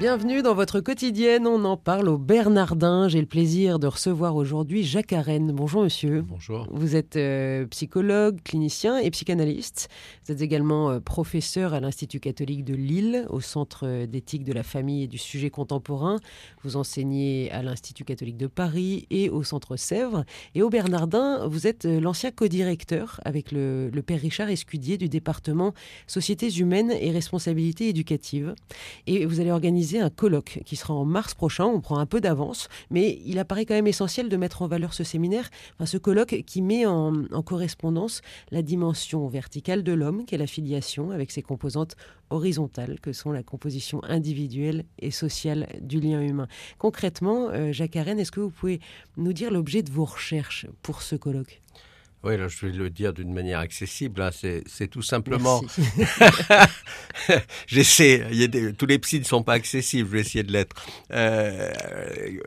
Bienvenue dans votre quotidienne, on en parle au Bernardin. J'ai le plaisir de recevoir aujourd'hui Jacques Arène. Bonjour monsieur. Bonjour. Vous êtes euh, psychologue, clinicien et psychanalyste. Vous êtes également euh, professeur à l'Institut catholique de Lille, au Centre euh, d'éthique de la famille et du sujet contemporain. Vous enseignez à l'Institut catholique de Paris et au Centre Sèvres. Et au Bernardin, vous êtes l'ancien co-directeur avec le, le père Richard Escudier du département Sociétés humaines et responsabilité éducative. Et vous allez organiser un colloque qui sera en mars prochain. On prend un peu d'avance, mais il apparaît quand même essentiel de mettre en valeur ce séminaire, enfin, ce colloque qui met en, correspondance la dimension verticale de l'homme, qui est la filiation, avec ses composantes horizontales, que sont la composition individuelle et sociale du lien humain. Concrètement, euh, Jacques Arène, est-ce que vous pouvez nous dire l'objet de vos recherches pour ce colloque? Oui, là, je vais le dire d'une manière accessible. Hein. C'est tout simplement. J'essaie. Tous les psys ne sont pas accessibles. Je vais essayer de l'être. Euh,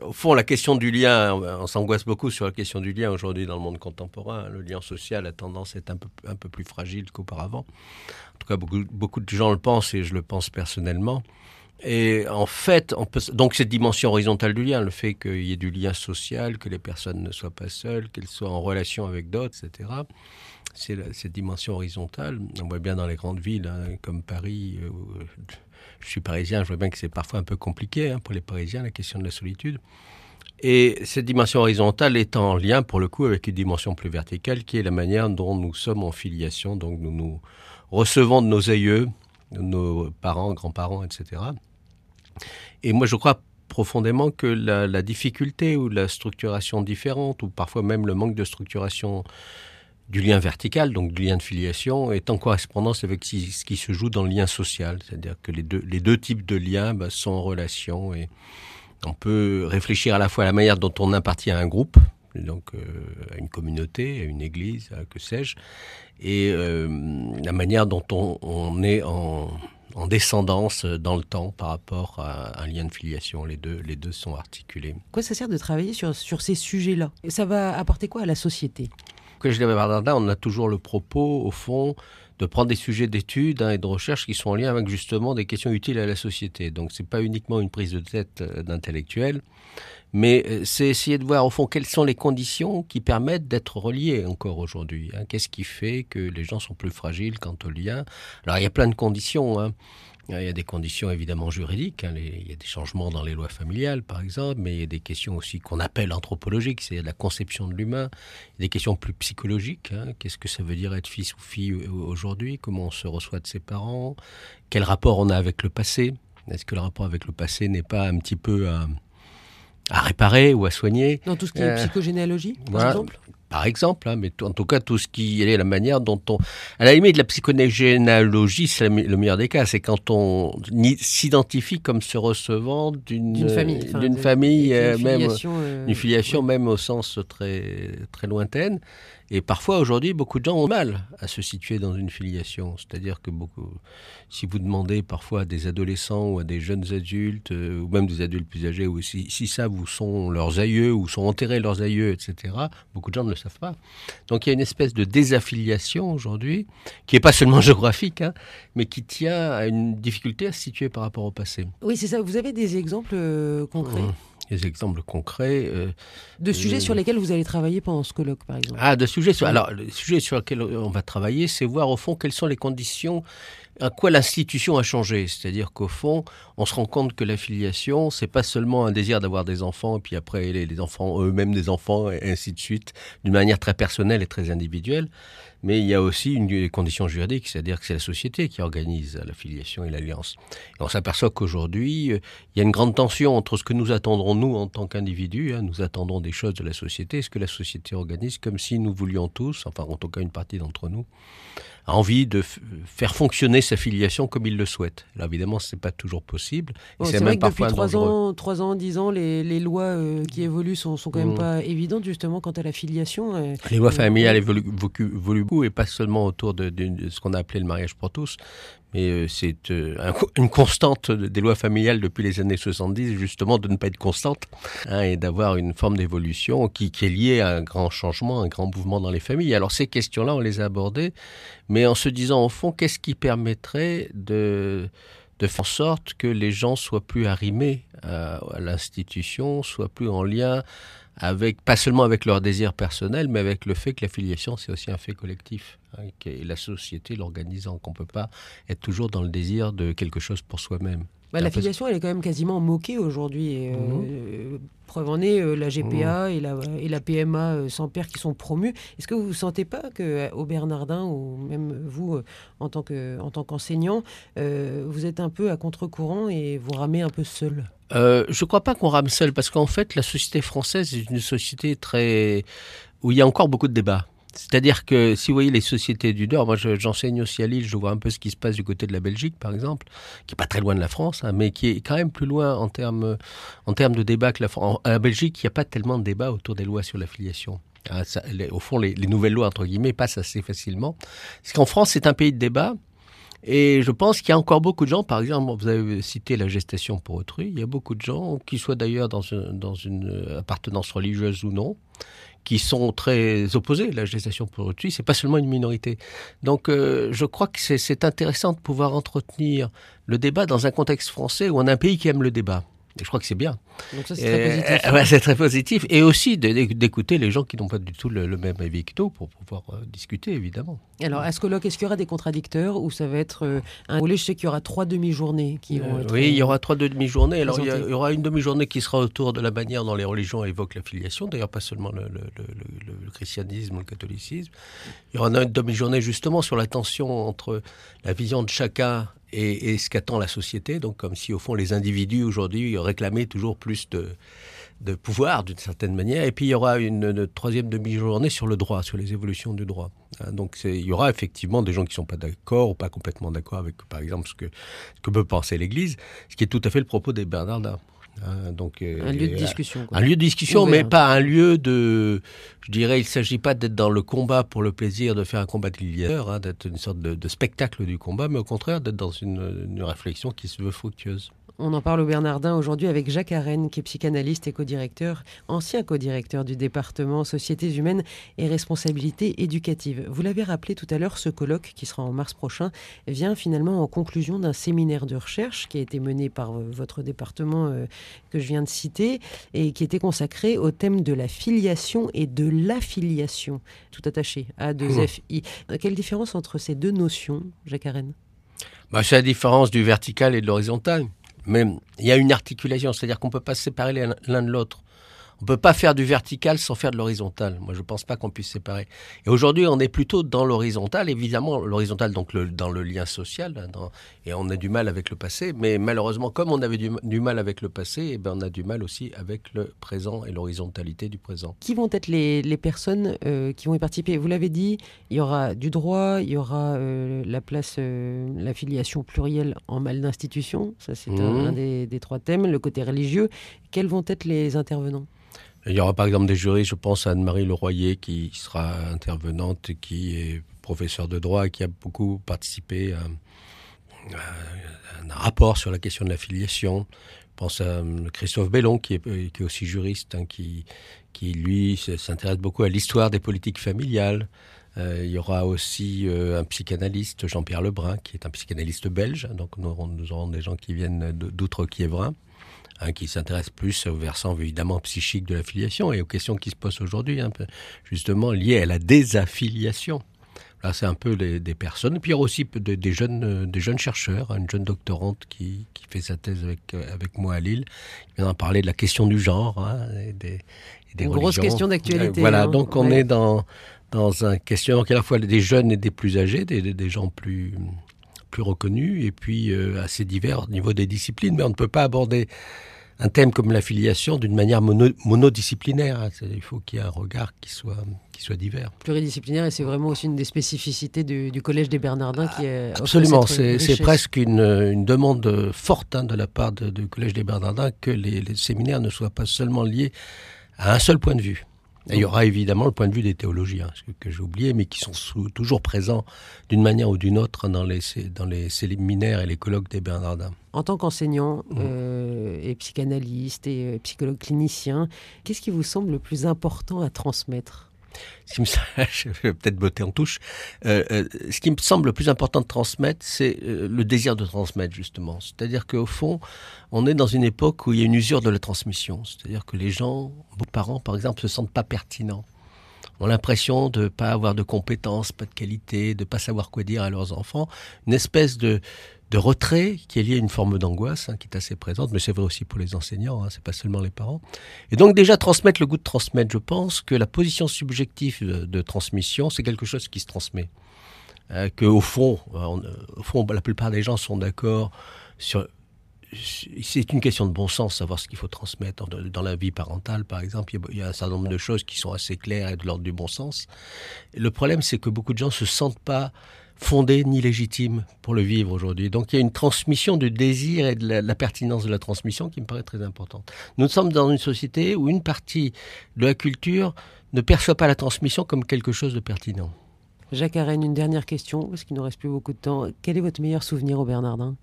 au fond, la question du lien, on s'angoisse beaucoup sur la question du lien aujourd'hui dans le monde contemporain. Le lien social a tendance à être un peu, un peu plus fragile qu'auparavant. En tout cas, beaucoup, beaucoup de gens le pensent et je le pense personnellement. Et en fait, donc cette dimension horizontale du lien, le fait qu'il y ait du lien social, que les personnes ne soient pas seules, qu'elles soient en relation avec d'autres, etc. C'est cette dimension horizontale. On voit bien dans les grandes villes, hein, comme Paris. Euh, je suis parisien, je vois bien que c'est parfois un peu compliqué hein, pour les Parisiens, la question de la solitude. Et cette dimension horizontale est en lien, pour le coup, avec une dimension plus verticale, qui est la manière dont nous sommes en filiation. Donc nous nous recevons de nos aïeux, nos parents, grands-parents, etc. Et moi, je crois profondément que la, la, difficulté ou la structuration différente, ou parfois même le manque de structuration du lien vertical, donc du lien de filiation, est en correspondance avec ce qui se joue dans le lien social. C'est-à-dire que les deux, les deux types de liens bah, sont en relation et on peut réfléchir à la fois à la manière dont on appartient à un groupe, donc euh, à une communauté, à une église, à que sais-je, et euh, la manière dont on, on est en, en, descendance dans le temps par rapport à un lien de filiation. Les deux, les deux sont articulés. Quoi ça sert de travailler sur, sur ces sujets-là? Ça va apporter quoi à la société? Que je on a toujours le propos, au fond, de prendre des sujets d'études hein, et de recherche qui sont en lien avec justement des questions utiles à la société. Donc c'est pas uniquement une prise de tête euh, d'intellectuel, mais euh, c'est essayer de voir au fond quelles sont les conditions qui permettent d'être reliés encore aujourd'hui. Hein. Qu'est-ce qui fait que les gens sont plus fragiles quant au lien? Alors il y a plein de conditions. Hein. Il y a des conditions évidemment juridiques, hein, les, il y a des changements dans les lois familiales par exemple, mais il y a des questions aussi qu'on appelle anthropologiques, c'est la conception de l'humain, des questions plus psychologiques, hein, qu'est-ce que ça veut dire être fils ou fille aujourd'hui, comment on se reçoit de ses parents, quel rapport on a avec le passé, est-ce que le rapport avec le passé n'est pas un petit peu à, à réparer ou à soigner? Dans tout ce qui est euh, psychogénéalogie, par voilà. exemple? Par exemple, hein, mais en tout cas tout ce qui est la manière dont on, à la limite de la psychogénéalogie, c'est le meilleur des cas, c'est quand on s'identifie comme se recevant d'une famille, d'une famille, euh, même euh, une filiation ouais. même au sens très très lointaine. Et parfois, aujourd'hui, beaucoup de gens ont mal à se situer dans une filiation. C'est-à-dire que beaucoup, si vous demandez parfois à des adolescents ou à des jeunes adultes, euh, ou même des adultes plus âgés, ou si, si ça vous sont leurs aïeux, ou sont enterrés leurs aïeux, etc., beaucoup de gens ne le savent pas. Donc il y a une espèce de désaffiliation aujourd'hui, qui n'est pas seulement géographique, hein, mais qui tient à une difficulté à se situer par rapport au passé. Oui, c'est ça. Vous avez des exemples euh, concrets? Mmh exemples concrets. Euh, de sujets euh, sur lesquels vous allez travailler pendant ce colloque, par exemple Ah, de sujets sur. Alors, le sujet sur lequel on va travailler, c'est voir au fond quelles sont les conditions à quoi l'institution a changé. C'est-à-dire qu'au fond, on se rend compte que l'affiliation, c'est pas seulement un désir d'avoir des enfants, et puis après les, enfants eux-mêmes des enfants, et ainsi de suite, d'une manière très personnelle et très individuelle. Mais il y a aussi une condition juridique, c'est-à-dire que c'est la société qui organise l'affiliation et l'alliance. Et on s'aperçoit qu'aujourd'hui, il y a une grande tension entre ce que nous attendrons, nous, en tant qu'individus, hein, nous attendons des choses de la société, ce que la société organise, comme si nous voulions tous, enfin en tout cas une partie d'entre nous, envie de faire fonctionner sa filiation comme il le souhaite. Alors évidemment, ce n'est pas toujours possible. Bon, c'est vrai que depuis trois ans, 3 ans, 10 ans, les, les lois euh, qui évoluent sont, sont quand même mmh. pas évidentes justement quant à la filiation. Euh, les lois familiales évoluent, évoluent beaucoup et pas seulement autour de, de, de ce qu'on a appelé le mariage pour tous, Mais euh, c'est euh, une constante des lois familiales depuis les années 70, justement, de ne pas être constante hein, et d'avoir une forme d'évolution qui, est liée à un grand changement, un grand mouvement dans les familles. Alors ces questions-là, on les a abordées, mais en se disant, au fond, qu'est-ce qui permettrait de faire en sorte que les gens soient plus arrimés à l'institution, soient plus en lien pas seulement avec leur désir personnel, mais avec le fait que la filiation, c'est aussi un fait collectif. Hein, et la société l'organisant, qu'on ne peut pas être toujours dans le désir de quelque chose pour soi-même. Bah, la filiation, elle est quand même quasiment moquée aujourd'hui. Euh, mmh. Preuve en est, euh, la GPA mmh. et, la, et la PMA euh, sans père qui sont promues. Est-ce que vous ne sentez pas qu'au Bernardin, ou même vous, en tant qu'enseignant, vous êtes un peu à contre-courant et vous ramez un peu seul? Euh, je ne crois pas qu'on rame seul, parce qu'en fait, la société française est une société très où il y a encore beaucoup de débats. C'est-à-dire que si vous voyez les sociétés du Nord, moi j'enseigne aussi à Lille, je vois un peu ce qui se passe du côté de la Belgique, par exemple, qui est pas très loin de la France, hein, mais qui est quand même plus loin en termes en termes de débat que la France. À la Belgique, il n'y a pas tellement de débat autour des lois sur l'affiliation. Ah, au fond, les, les, nouvelles lois entre guillemets passent assez facilement. Parce qu'en France, c'est un pays de débat. Et je pense qu'il y a encore beaucoup de gens, par exemple, vous avez cité la gestation pour autrui, il y a beaucoup de gens, qui soient d'ailleurs dans, dans une appartenance religieuse ou non, qui sont très opposés la gestation pour autrui. C'est pas seulement une minorité. Donc, euh, je crois que c'est intéressant de pouvoir entretenir le débat dans un contexte français on a un pays qui aime le débat. Et je crois que c'est bien. Donc ça, c'est très positif. Euh, c'est très positif. Et aussi d'écouter les gens qui n'ont pas du tout le, même avis que nous pour pouvoir euh, discuter, évidemment. Alors, à ce colloque, est-ce qu'il y aura des contradicteurs ou ça va être euh, un volet Je sais qu'il y aura trois demi-journées qui vont être. Oui, il y aura trois demi-journées. Alors, il y, aura une demi-journée qui sera autour de la manière dont les religions évoquent la filiation. D'ailleurs, pas seulement le, le, christianisme ou le catholicisme. Il y aura une demi-journée justement sur la tension entre la vision de chacun et, ce qu'attend la société. Donc, comme si au fond les individus aujourd'hui réclamaient toujours plus de, pouvoir d'une certaine manière. Et puis il y aura une, troisième demi-journée sur le droit, sur les évolutions du droit. Hein, donc il y aura effectivement des gens qui ne sont pas d'accord ou pas complètement d'accord avec, par exemple, ce que, ce que peut penser l'Église, ce qui est tout à fait le propos des Bernardins. Hein, donc, euh, un lieu de discussion. Un lieu de discussion, mais pas un lieu de. Je dirais, il ne s'agit pas d'être dans le combat pour le plaisir de faire un combat de gladiateur, hein, d'être une sorte de, spectacle du combat, mais au contraire d'être dans une, une réflexion qui se veut fructueuse. On en parle au Bernardin aujourd'hui avec Jacques Arène, qui est psychanalyste et co-directeur, ancien co-directeur du département Sociétés humaines et responsabilité éducative. Vous l'avez rappelé tout à l'heure, ce colloque, qui sera en mars prochain, vient finalement en conclusion d'un séminaire de recherche qui a été mené par euh, votre département euh, que je viens de citer et qui était consacré au thème de la filiation et de l'affiliation, tout attaché, A2FI. Mmh. Quelle différence entre ces deux notions, Jacques Arène bah, C'est la différence du vertical et de l'horizontal. Mais il y a une articulation, c'est-à-dire qu'on ne peut pas se séparer l'un de l'autre. On peut pas faire du vertical sans faire de l'horizontal. Moi, je pense pas qu'on puisse séparer. Et aujourd'hui, on est plutôt dans l'horizontal, évidemment, l'horizontal, donc le, dans le lien social, hein, et on a du mal avec le passé. Mais malheureusement, comme on avait du, mal avec le passé, eh ben, on a du mal aussi avec le présent et l'horizontalité du présent. Qui vont être les, les personnes euh, qui vont y participer? Vous l'avez dit, il y aura du droit, il y aura euh, la place, euh, la filiation plurielle en mal d'institution. Ça, c'est un, mmh. des, des trois thèmes. Le côté religieux. Quels vont être les intervenants? Il y aura par exemple des jurys, je pense à Anne-Marie Leroyer qui sera intervenante, qui est professeure de droit, qui a beaucoup participé à, un rapport sur la question de l'affiliation. Je pense à euh, Christophe Bellon, qui est, aussi juriste, hein, qui lui s'intéresse beaucoup à l'histoire des politiques familiales. Euh, il y aura aussi euh, un psychanalyste, Jean-Pierre Lebrun, qui est un psychanalyste belge. Donc nous aurons, nous aurons des gens qui viennent d'outre-Kiévrin. Hein, qui s'intéresse plus au versant évidemment psychique de l'affiliation et aux questions qui se posent aujourd'hui, hein, justement liées à la désaffiliation. Là, c'est un peu des personnes. Et puis il y aura aussi des, jeunes, euh, des jeunes chercheurs, une jeune doctorante qui, qui fait sa thèse avec, avec moi à Lille, qui viendra parler de la question du genre hein, et des, des une grosse question d'actualité. voilà, donc on est dans, dans un questionnement qui est à la fois des jeunes et des plus âgés, des, des gens plus, plus reconnus et puis euh, assez divers au niveau des disciplines. Mais on ne peut pas aborder un thème comme l'affiliation d'une manière monodisciplinaire. Il faut qu'il y ait un regard qui soit, qui soit divers. Pluridisciplinaire, et c'est vraiment aussi une des spécificités du, Collège des Bernardins qui est... Absolument, c'est presque une, une, demande forte hein, de la part du Collège des Bernardins que les, les, séminaires ne soient pas seulement liés à un seul point de vue. Il y aura évidemment le point de vue des théologiens, ce que, j'ai oublié, mais qui sont toujours présents d'une manière ou d'une autre dans les, dans les séminaires et les colloques des Bernardins. En tant qu'enseignant mmh. euh, et psychanalyste et euh, psychologue clinicien, qu'est-ce qui vous semble le plus important à transmettre? je vais peut-être botter en touche. Euh, euh, ce qui me semble le plus important de transmettre, c'est euh, le désir de transmettre justement. C'est-à-dire qu'au fond, on est dans une époque où il y a une usure de la transmission. C'est-à-dire que les gens, beaucoup de parents par exemple, se sentent pas pertinents ont l'impression de ne pas avoir de compétences, pas de qualité, de pas savoir quoi dire à leurs enfants. Une espèce de, de retrait qui est lié à une forme d'angoisse hein, qui est assez présente, mais c'est vrai aussi pour les enseignants, hein, c'est pas seulement les parents. Et donc déjà transmettre le goût de transmettre, je pense que la position subjective de, transmission, c'est quelque chose qui se transmet. Euh, que au fond, euh, au fond, la plupart des gens sont d'accord sur c'est une question de bon sens, savoir ce qu'il faut transmettre. Dans la vie parentale, par exemple, il y, a, un certain nombre de choses qui sont assez claires et de l'ordre du bon sens. le problème, c'est que beaucoup de gens ne se sentent pas fondés ni légitimes pour le vivre aujourd'hui. Donc il y a une transmission du désir et de la, pertinence de la transmission qui me paraît très importante. Nous sommes dans une société où une partie de la culture ne perçoit pas la transmission comme quelque chose de pertinent. Jacques Arène, une dernière question, parce qu'il ne reste plus beaucoup de temps. Quel est votre meilleur souvenir au Bernardin?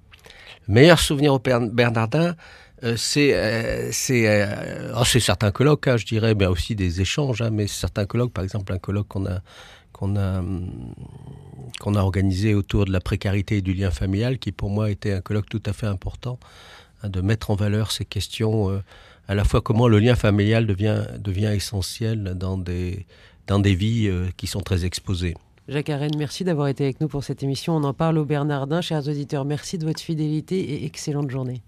Le meilleur souvenir au Bernardin, euh, c'est euh, c'est euh, oh, certains colloques, hein, je dirais, mais aussi des échanges. Hein, mais certains colloques, par exemple, un colloque qu'on a qu'on a hum, qu'on a organisé autour de la précarité et du lien familial, qui pour moi était un colloque tout à fait important, hein, de mettre en valeur ces questions, à la fois comment le lien familial devient essentiel dans des dans des vies qui sont très exposées. Jacques Arène, merci d'avoir été avec nous pour cette émission. On en parle au Bernardin. Chers auditeurs, merci de votre fidélité et excellente journée.